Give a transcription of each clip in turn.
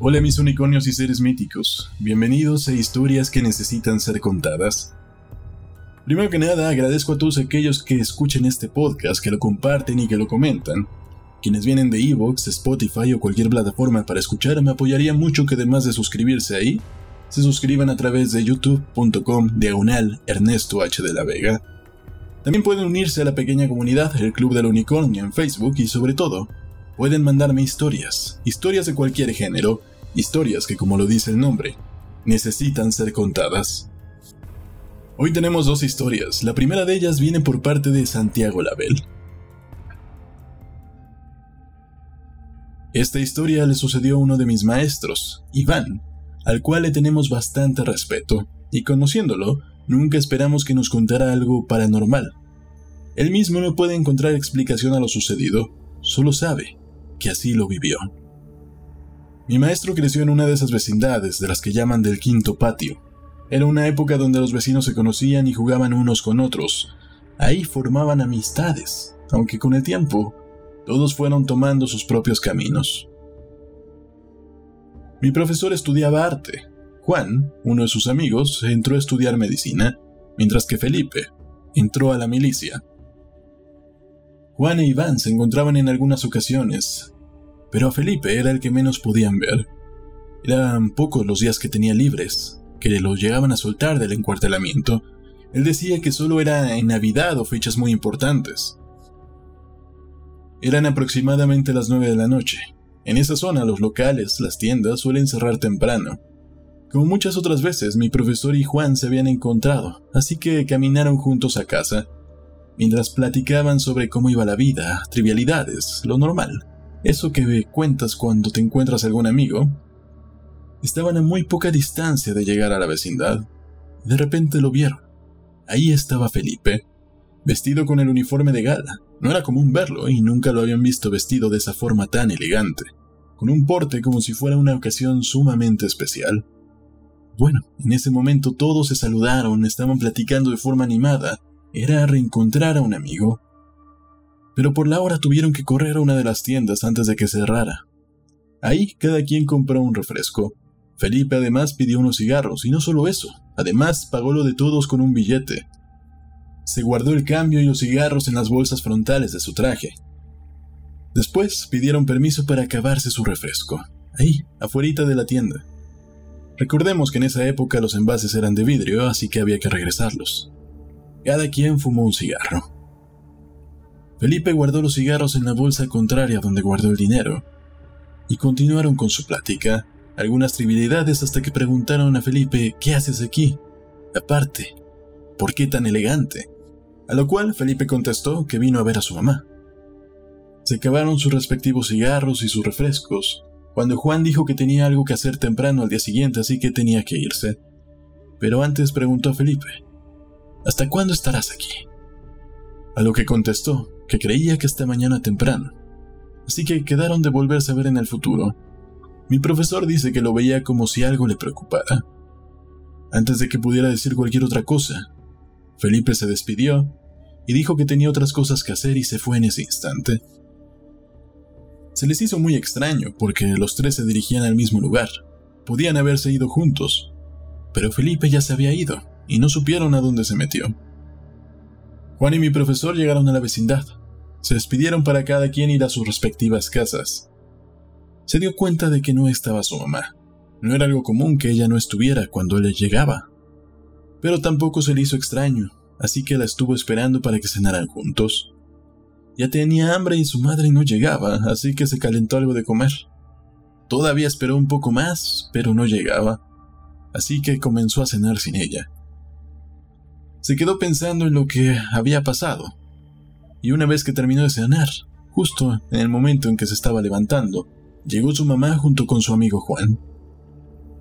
Hola mis unicornios y seres míticos, bienvenidos a historias que necesitan ser contadas. Primero que nada, agradezco a todos aquellos que escuchen este podcast, que lo comparten y que lo comentan. Quienes vienen de Evox, Spotify o cualquier plataforma para escuchar, me apoyaría mucho que además de suscribirse ahí, se suscriban a través de youtube.com diagonal Ernesto H. de la Vega. También pueden unirse a la pequeña comunidad El Club del Unicornio en Facebook y sobre todo, pueden mandarme historias, historias de cualquier género, historias que como lo dice el nombre, necesitan ser contadas. Hoy tenemos dos historias, la primera de ellas viene por parte de Santiago Label. Esta historia le sucedió a uno de mis maestros, Iván, al cual le tenemos bastante respeto, y conociéndolo, nunca esperamos que nos contara algo paranormal. Él mismo no puede encontrar explicación a lo sucedido, solo sabe que así lo vivió. Mi maestro creció en una de esas vecindades de las que llaman del quinto patio. Era una época donde los vecinos se conocían y jugaban unos con otros. Ahí formaban amistades, aunque con el tiempo todos fueron tomando sus propios caminos. Mi profesor estudiaba arte. Juan, uno de sus amigos, entró a estudiar medicina, mientras que Felipe entró a la milicia. Juan e Iván se encontraban en algunas ocasiones, pero a Felipe era el que menos podían ver. Eran pocos los días que tenía libres, que lo llegaban a soltar del encuartelamiento. Él decía que solo era en Navidad o fechas muy importantes. Eran aproximadamente las nueve de la noche. En esa zona los locales, las tiendas suelen cerrar temprano. Como muchas otras veces, mi profesor y Juan se habían encontrado, así que caminaron juntos a casa mientras platicaban sobre cómo iba la vida, trivialidades, lo normal, eso que cuentas cuando te encuentras algún amigo. Estaban a muy poca distancia de llegar a la vecindad. De repente lo vieron. Ahí estaba Felipe, vestido con el uniforme de gala. No era común verlo y nunca lo habían visto vestido de esa forma tan elegante, con un porte como si fuera una ocasión sumamente especial. Bueno, en ese momento todos se saludaron, estaban platicando de forma animada, era reencontrar a un amigo. Pero por la hora tuvieron que correr a una de las tiendas antes de que cerrara. Ahí cada quien compró un refresco. Felipe además pidió unos cigarros, y no solo eso, además pagó lo de todos con un billete. Se guardó el cambio y los cigarros en las bolsas frontales de su traje. Después pidieron permiso para acabarse su refresco, ahí, afuera de la tienda. Recordemos que en esa época los envases eran de vidrio, así que había que regresarlos. Cada quien fumó un cigarro. Felipe guardó los cigarros en la bolsa contraria donde guardó el dinero, y continuaron con su plática, algunas trivialidades hasta que preguntaron a Felipe ¿qué haces aquí? Aparte, ¿por qué tan elegante? A lo cual Felipe contestó que vino a ver a su mamá. Se acabaron sus respectivos cigarros y sus refrescos, cuando Juan dijo que tenía algo que hacer temprano al día siguiente, así que tenía que irse. Pero antes preguntó a Felipe, ¿Hasta cuándo estarás aquí? A lo que contestó que creía que hasta mañana temprano, así que quedaron de volverse a ver en el futuro. Mi profesor dice que lo veía como si algo le preocupara. Antes de que pudiera decir cualquier otra cosa, Felipe se despidió y dijo que tenía otras cosas que hacer y se fue en ese instante. Se les hizo muy extraño porque los tres se dirigían al mismo lugar. Podían haberse ido juntos, pero Felipe ya se había ido y no supieron a dónde se metió. Juan y mi profesor llegaron a la vecindad. Se despidieron para cada quien ir a sus respectivas casas. Se dio cuenta de que no estaba su mamá. No era algo común que ella no estuviera cuando él llegaba. Pero tampoco se le hizo extraño, así que la estuvo esperando para que cenaran juntos. Ya tenía hambre y su madre no llegaba, así que se calentó algo de comer. Todavía esperó un poco más, pero no llegaba, así que comenzó a cenar sin ella. Se quedó pensando en lo que había pasado. Y una vez que terminó de cenar, justo en el momento en que se estaba levantando, llegó su mamá junto con su amigo Juan.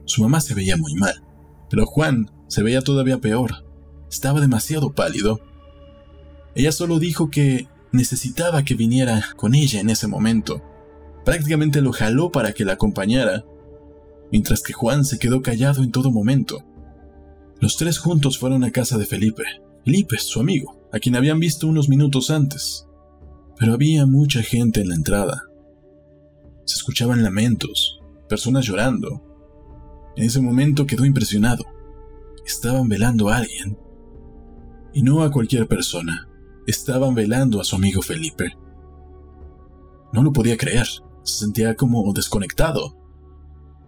Su mamá se veía muy mal, pero Juan se veía todavía peor. Estaba demasiado pálido. Ella solo dijo que necesitaba que viniera con ella en ese momento. Prácticamente lo jaló para que la acompañara, mientras que Juan se quedó callado en todo momento. Los tres juntos fueron a casa de Felipe. Felipe, su amigo, a quien habían visto unos minutos antes. Pero había mucha gente en la entrada. Se escuchaban lamentos, personas llorando. En ese momento quedó impresionado. Estaban velando a alguien. Y no a cualquier persona. Estaban velando a su amigo Felipe. No lo podía creer. Se sentía como desconectado.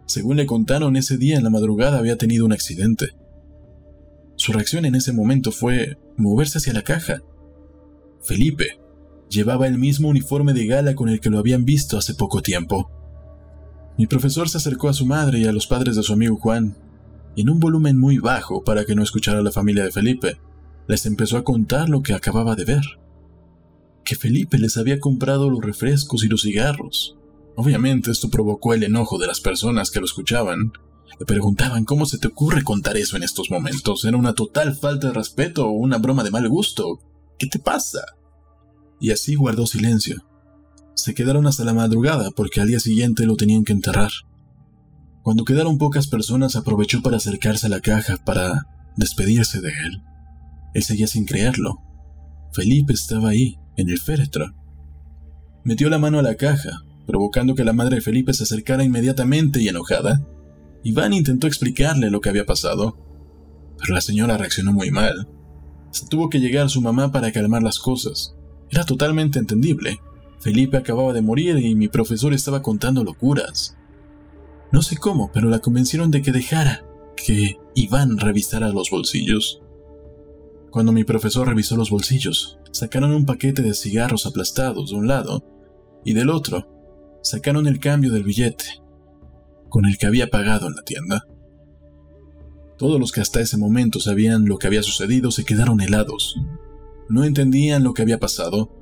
Según le contaron, ese día en la madrugada había tenido un accidente. Su reacción en ese momento fue moverse hacia la caja. Felipe llevaba el mismo uniforme de gala con el que lo habían visto hace poco tiempo. Mi profesor se acercó a su madre y a los padres de su amigo Juan, en un volumen muy bajo para que no escuchara la familia de Felipe, les empezó a contar lo que acababa de ver. Que Felipe les había comprado los refrescos y los cigarros, Obviamente esto provocó el enojo de las personas que lo escuchaban. Le preguntaban cómo se te ocurre contar eso en estos momentos. ¿Era una total falta de respeto o una broma de mal gusto? ¿Qué te pasa? Y así guardó silencio. Se quedaron hasta la madrugada porque al día siguiente lo tenían que enterrar. Cuando quedaron pocas personas aprovechó para acercarse a la caja para despedirse de él. Él seguía sin creerlo. Felipe estaba ahí, en el féretro. Metió la mano a la caja, provocando que la madre de Felipe se acercara inmediatamente y enojada. Iván intentó explicarle lo que había pasado, pero la señora reaccionó muy mal. Se tuvo que llegar su mamá para calmar las cosas. Era totalmente entendible. Felipe acababa de morir y mi profesor estaba contando locuras. No sé cómo, pero la convencieron de que dejara que Iván revisara los bolsillos. Cuando mi profesor revisó los bolsillos, sacaron un paquete de cigarros aplastados de un lado y del otro sacaron el cambio del billete, con el que había pagado en la tienda. Todos los que hasta ese momento sabían lo que había sucedido se quedaron helados. No entendían lo que había pasado.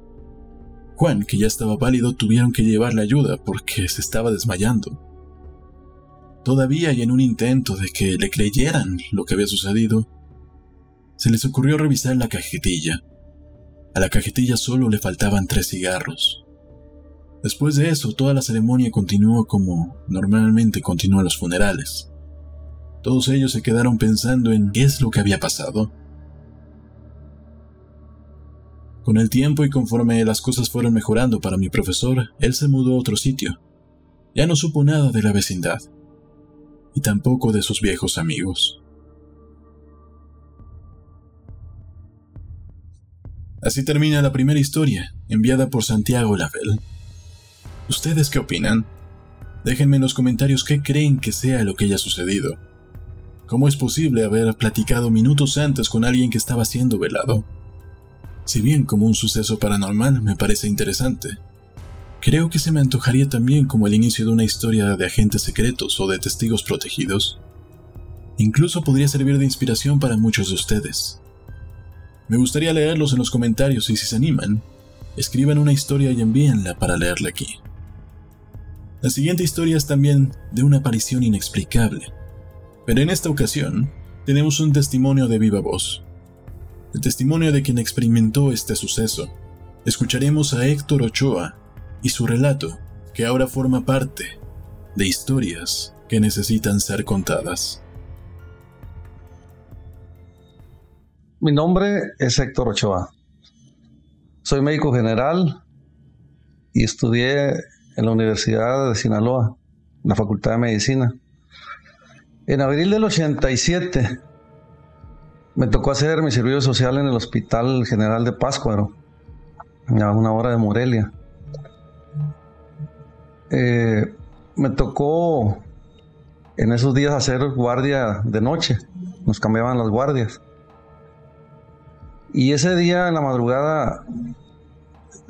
Juan, que ya estaba pálido, tuvieron que llevarle ayuda porque se estaba desmayando. Todavía y en un intento de que le creyeran lo que había sucedido, se les ocurrió revisar la cajetilla. A la cajetilla solo le faltaban tres cigarros. Después de eso, toda la ceremonia continuó como normalmente continúan los funerales. Todos ellos se quedaron pensando en qué es lo que había pasado. Con el tiempo y conforme las cosas fueron mejorando para mi profesor, él se mudó a otro sitio. Ya no supo nada de la vecindad, y tampoco de sus viejos amigos. Así termina la primera historia, enviada por Santiago Lavelle. ¿Ustedes qué opinan? Déjenme en los comentarios qué creen que sea lo que haya sucedido. ¿Cómo es posible haber platicado minutos antes con alguien que estaba siendo velado? Si bien como un suceso paranormal me parece interesante, creo que se me antojaría también como el inicio de una historia de agentes secretos o de testigos protegidos. Incluso podría servir de inspiración para muchos de ustedes. Me gustaría leerlos en los comentarios y si se animan, escriban una historia y envíenla para leerla aquí. La siguiente historia es también de una aparición inexplicable, pero en esta ocasión tenemos un testimonio de viva voz. El testimonio de quien experimentó este suceso. Escucharemos a Héctor Ochoa y su relato, que ahora forma parte de historias que necesitan ser contadas. Mi nombre es Héctor Ochoa. Soy médico general y estudié en la Universidad de Sinaloa, la Facultad de Medicina. En abril del 87 me tocó hacer mi servicio social en el Hospital General de Páscuaro, a una hora de Morelia. Eh, me tocó en esos días hacer guardia de noche, nos cambiaban las guardias. Y ese día en la madrugada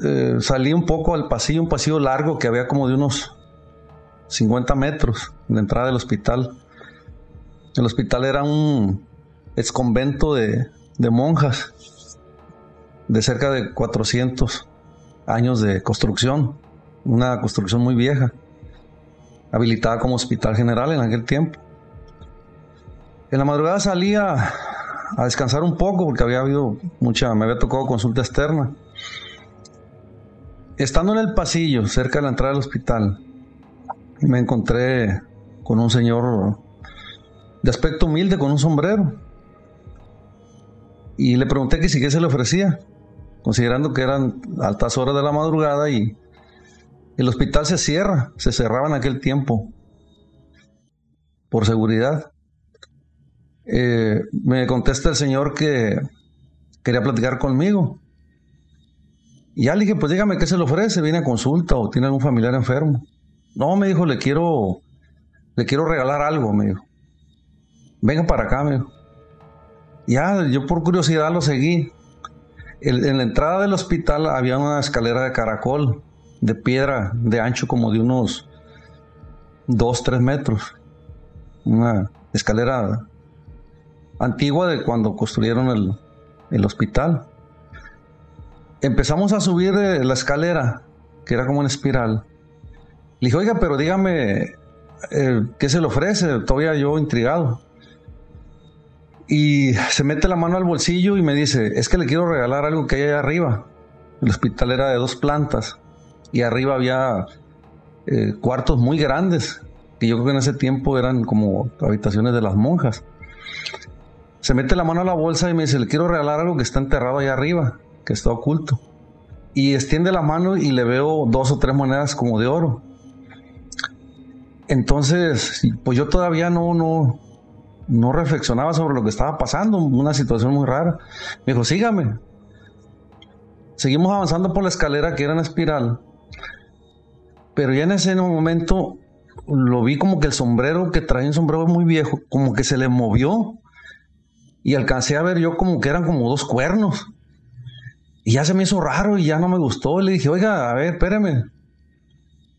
eh, salí un poco al pasillo, un pasillo largo que había como de unos 50 metros de entrada del hospital. El hospital era un ex convento de, de monjas de cerca de 400 años de construcción, una construcción muy vieja, habilitada como hospital general en aquel tiempo. En la madrugada salía a descansar un poco porque había habido mucha, me había tocado consulta externa. Estando en el pasillo, cerca de la entrada del hospital, me encontré con un señor de aspecto humilde con un sombrero. Y le pregunté que si qué se le ofrecía, considerando que eran altas horas de la madrugada y el hospital se cierra, se cerraba en aquel tiempo por seguridad. Eh, me contesta el señor que quería platicar conmigo. Y ya le dije, pues dígame qué se le ofrece, viene a consulta o tiene algún familiar enfermo. No, me dijo, le quiero, le quiero regalar algo, me dijo. Venga para acá, me dijo. Ya, yo por curiosidad lo seguí. en la entrada del hospital había una escalera de caracol, de piedra, de ancho como de unos 2, 3 metros. Una escalera antigua de cuando construyeron el, hospital. Empezamos a subir eh, la escalera, que era como una espiral. Le dije, oiga, pero dígame, eh, ¿qué se le ofrece? Todavía yo intrigado. Y se mete la mano al bolsillo y me dice, es que le quiero regalar algo que hay allá arriba. El hospital era de dos plantas y arriba había eh, cuartos muy grandes, que yo creo que en ese tiempo eran como habitaciones de las monjas. Se mete la mano a la bolsa y me dice, le quiero regalar algo que está enterrado allá arriba, que está oculto. Y extiende la mano y le veo dos o tres monedas como de oro. Entonces, pues yo todavía no, no, no reflexionaba sobre lo que estaba pasando, una situación muy rara. Me dijo, sígame. Seguimos avanzando por la escalera que era en espiral. Pero ya en ese momento lo vi como que el sombrero que traía un sombrero muy viejo, como que se le movió y alcancé a ver yo como que eran como dos cuernos. Y ya se me hizo raro y ya no me gustó. Le dije, oiga, a ver, espéreme.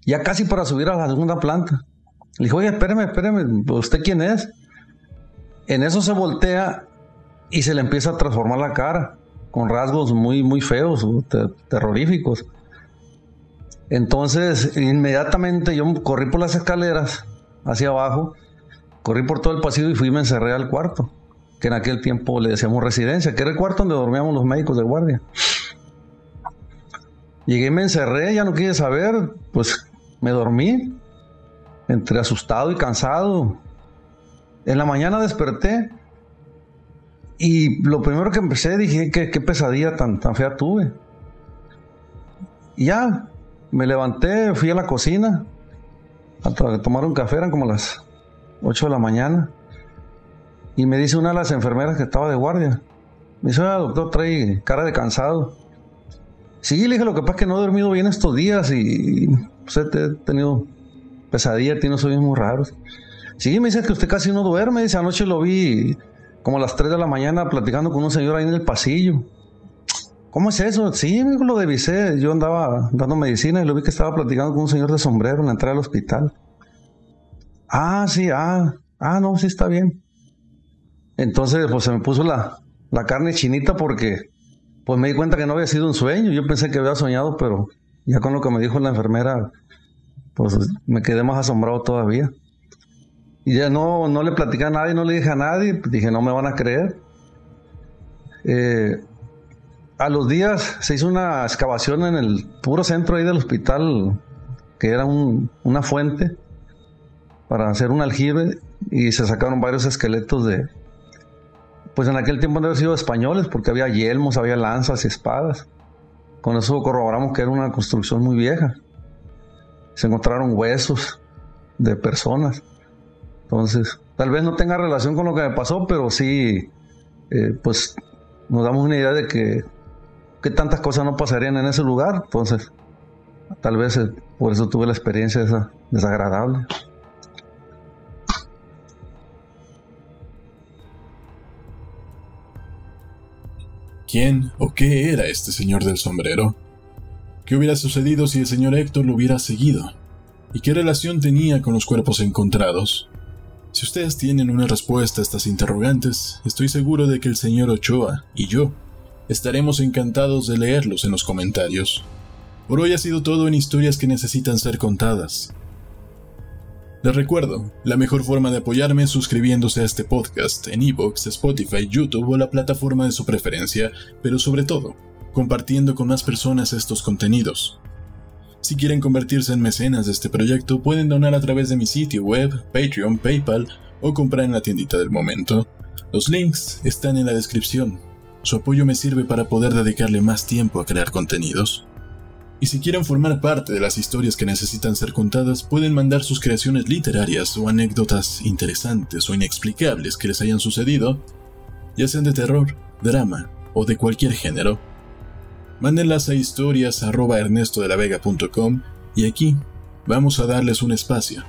Ya casi para subir a la segunda planta. Le dije, oiga, espéreme, espéreme, ¿usted quién es? En eso se voltea y se le empieza a transformar la cara, con rasgos muy, muy feos, terroríficos. Entonces, inmediatamente yo corrí por las escaleras hacia abajo, corrí por todo el pasillo y fui y me encerré al cuarto que en aquel tiempo le decíamos residencia, que era el cuarto donde dormíamos los médicos de guardia. Llegué me encerré, ya no quise saber, pues me dormí, entre asustado y cansado. En la mañana desperté y lo primero que empecé dije, qué, qué pesadilla tan, tan fea tuve. Y ya, me levanté, fui a la cocina a tomar un café, eran como las 8 de la mañana. Y me dice una de las enfermeras que estaba de guardia. Me dice, doctor, trae cara de cansado. Sí, le dije, lo que pasa es que no he dormido bien estos días y pues, he tenido pesadillas, tiene sueños muy raros. Sí, me dice que usted casi no duerme. Dice, anoche lo vi como a las 3 de la mañana platicando con un señor ahí en el pasillo. ¿Cómo es eso? Sí, lo devisé. Yo andaba dando medicina y lo vi que estaba platicando con un señor de sombrero en la entrada del hospital. Ah, sí, ah, ah, no, sí está bien. Entonces, pues se me puso la, carne chinita porque pues me di cuenta que no había sido un sueño. Yo pensé que había soñado, pero ya con lo que me dijo la enfermera, pues me quedé más asombrado todavía. Y ya no, no le platicé a nadie, no le dije a nadie, dije, no me van a creer. Eh, a los días se hizo una excavación en el puro centro ahí del hospital, que era una fuente, para hacer un aljibe, y se sacaron varios esqueletos de, pues en aquel tiempo no había sido españoles porque había yelmos, había lanzas y espadas. Con eso corroboramos que era una construcción muy vieja. Se encontraron huesos de personas. Entonces, tal vez no tenga relación con lo que me pasó, pero sí, eh, pues nos damos una idea de que, que, tantas cosas no pasarían en ese lugar. Entonces, tal vez eh, por eso tuve la experiencia esa desagradable. ¿Quién o qué era este señor del sombrero? ¿Qué hubiera sucedido si el señor Héctor lo hubiera seguido? ¿Y qué relación tenía con los cuerpos encontrados? Si ustedes tienen una respuesta a estas interrogantes, estoy seguro de que el señor Ochoa y yo estaremos encantados de leerlos en los comentarios. Por hoy ha sido todo en historias que necesitan ser contadas. Les recuerdo, la mejor forma de apoyarme es suscribiéndose a este podcast en Evox, Spotify, YouTube o la plataforma de su preferencia, pero sobre todo, compartiendo con más personas estos contenidos. Si quieren convertirse en mecenas de este proyecto, pueden donar a través de mi sitio web, Patreon, PayPal o comprar en la tiendita del momento. Los links están en la descripción. Su apoyo me sirve para poder dedicarle más tiempo a crear contenidos. Y si quieren formar parte de las historias que necesitan ser contadas, pueden mandar sus creaciones literarias o anécdotas interesantes o inexplicables que les hayan sucedido, ya sean de terror, drama o de cualquier género. Mándenlas a historias.ernestodelavega.com y aquí vamos a darles un espacio.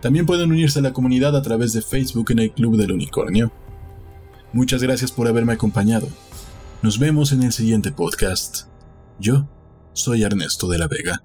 También pueden unirse a la comunidad a través de Facebook en el Club del Unicornio. Muchas gracias por haberme acompañado. Nos vemos en el siguiente podcast. Yo soy Ernesto de la Vega.